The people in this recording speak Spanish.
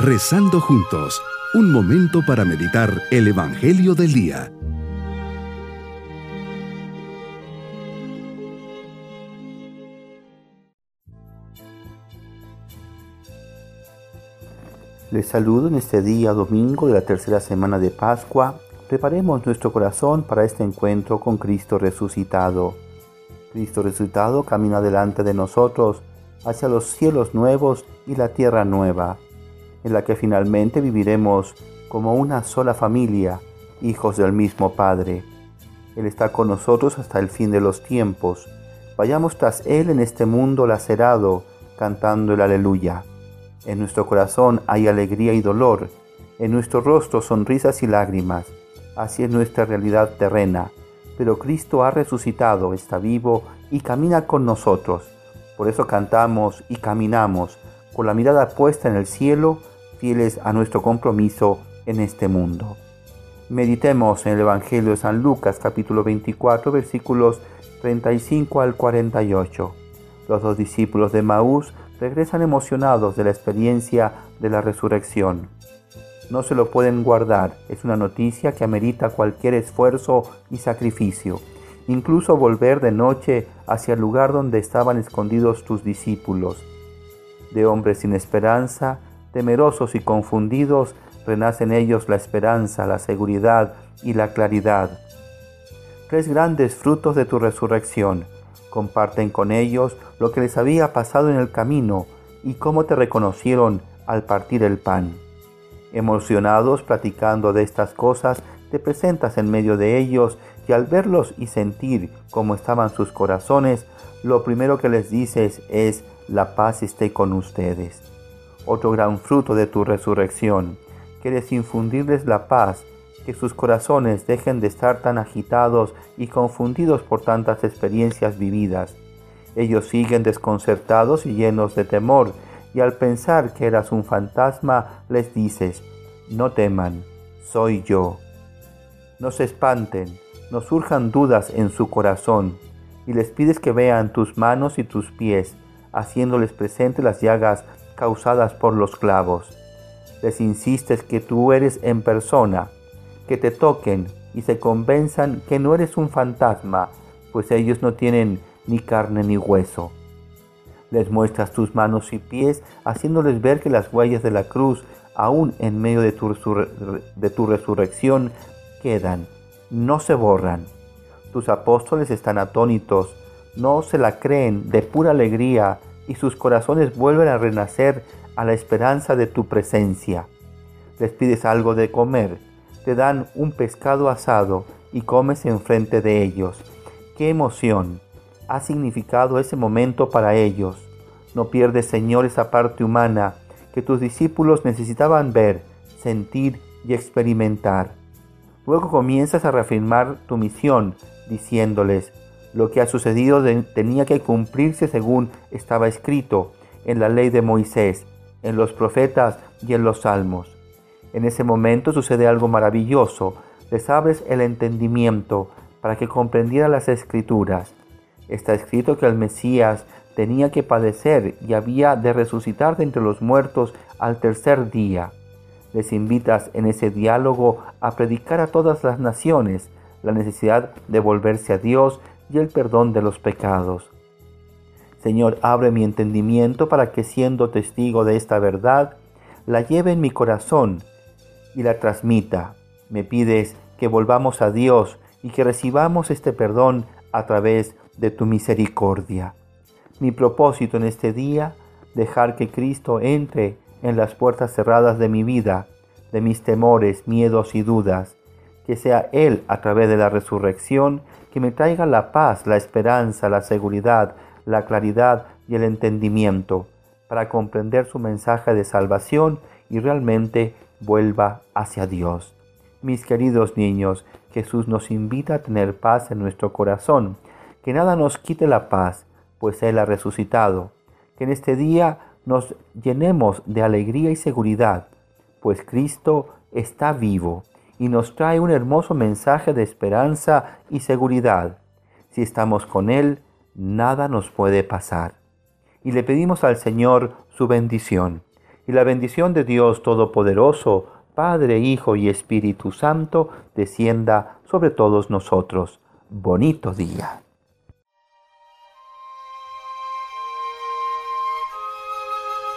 Rezando juntos, un momento para meditar el Evangelio del Día. Les saludo en este día domingo de la tercera semana de Pascua. Preparemos nuestro corazón para este encuentro con Cristo resucitado. Cristo resucitado camina delante de nosotros hacia los cielos nuevos y la tierra nueva, en la que finalmente viviremos como una sola familia, hijos del mismo Padre. Él está con nosotros hasta el fin de los tiempos. Vayamos tras Él en este mundo lacerado, cantando el aleluya. En nuestro corazón hay alegría y dolor, en nuestro rostro sonrisas y lágrimas. Así es nuestra realidad terrena. Pero Cristo ha resucitado, está vivo y camina con nosotros. Por eso cantamos y caminamos con la mirada puesta en el cielo, fieles a nuestro compromiso en este mundo. Meditemos en el Evangelio de San Lucas capítulo 24 versículos 35 al 48. Los dos discípulos de Maús regresan emocionados de la experiencia de la resurrección. No se lo pueden guardar, es una noticia que amerita cualquier esfuerzo y sacrificio, incluso volver de noche hacia el lugar donde estaban escondidos tus discípulos. De hombres sin esperanza, temerosos y confundidos, renacen ellos la esperanza, la seguridad y la claridad. Tres grandes frutos de tu resurrección, Comparten con ellos lo que les había pasado en el camino y cómo te reconocieron al partir el pan. Emocionados platicando de estas cosas, te presentas en medio de ellos y al verlos y sentir cómo estaban sus corazones, lo primero que les dices es, la paz esté con ustedes. Otro gran fruto de tu resurrección, quieres infundirles la paz que sus corazones dejen de estar tan agitados y confundidos por tantas experiencias vividas. Ellos siguen desconcertados y llenos de temor, y al pensar que eras un fantasma, les dices, no teman, soy yo. No se espanten, no surjan dudas en su corazón, y les pides que vean tus manos y tus pies, haciéndoles presente las llagas causadas por los clavos. Les insistes que tú eres en persona, que te toquen y se convenzan que no eres un fantasma, pues ellos no tienen ni carne ni hueso. Les muestras tus manos y pies, haciéndoles ver que las huellas de la cruz, aún en medio de tu, resurrección, quedan, no se borran. Tus apóstoles están atónitos, no se la creen de pura alegría y sus corazones vuelven a renacer a la esperanza de tu presencia. Les pides algo de comer, te dan un pescado asado y comes enfrente de ellos. ¡Qué emoción! Ha significado ese momento para ellos. No pierdes, Señor, esa parte humana que tus discípulos necesitaban ver, sentir y experimentar. Luego comienzas a reafirmar tu misión, diciéndoles, lo que ha sucedido tenía que cumplirse según estaba escrito en la ley de Moisés, en los profetas y en los salmos. En ese momento sucede algo maravilloso. Les abres el entendimiento para que comprendieran las escrituras. Está escrito que el Mesías tenía que padecer y había de resucitar de entre los muertos al tercer día. Les invitas en ese diálogo a predicar a todas las naciones la necesidad de volverse a Dios y el perdón de los pecados. Señor, abre mi entendimiento para que siendo testigo de esta verdad, la lleve en mi corazón y la transmita. Me pides que volvamos a Dios y que recibamos este perdón a través de tu misericordia. Mi propósito en este día, dejar que Cristo entre en las puertas cerradas de mi vida, de mis temores, miedos y dudas, que sea Él a través de la resurrección que me traiga la paz, la esperanza, la seguridad, la claridad y el entendimiento para comprender su mensaje de salvación y realmente vuelva hacia Dios. Mis queridos niños, Jesús nos invita a tener paz en nuestro corazón, que nada nos quite la paz, pues Él ha resucitado, que en este día nos llenemos de alegría y seguridad, pues Cristo está vivo y nos trae un hermoso mensaje de esperanza y seguridad. Si estamos con Él, nada nos puede pasar. Y le pedimos al Señor su bendición y la bendición de Dios Todopoderoso, Padre, Hijo y Espíritu Santo, descienda sobre todos nosotros. Bonito día.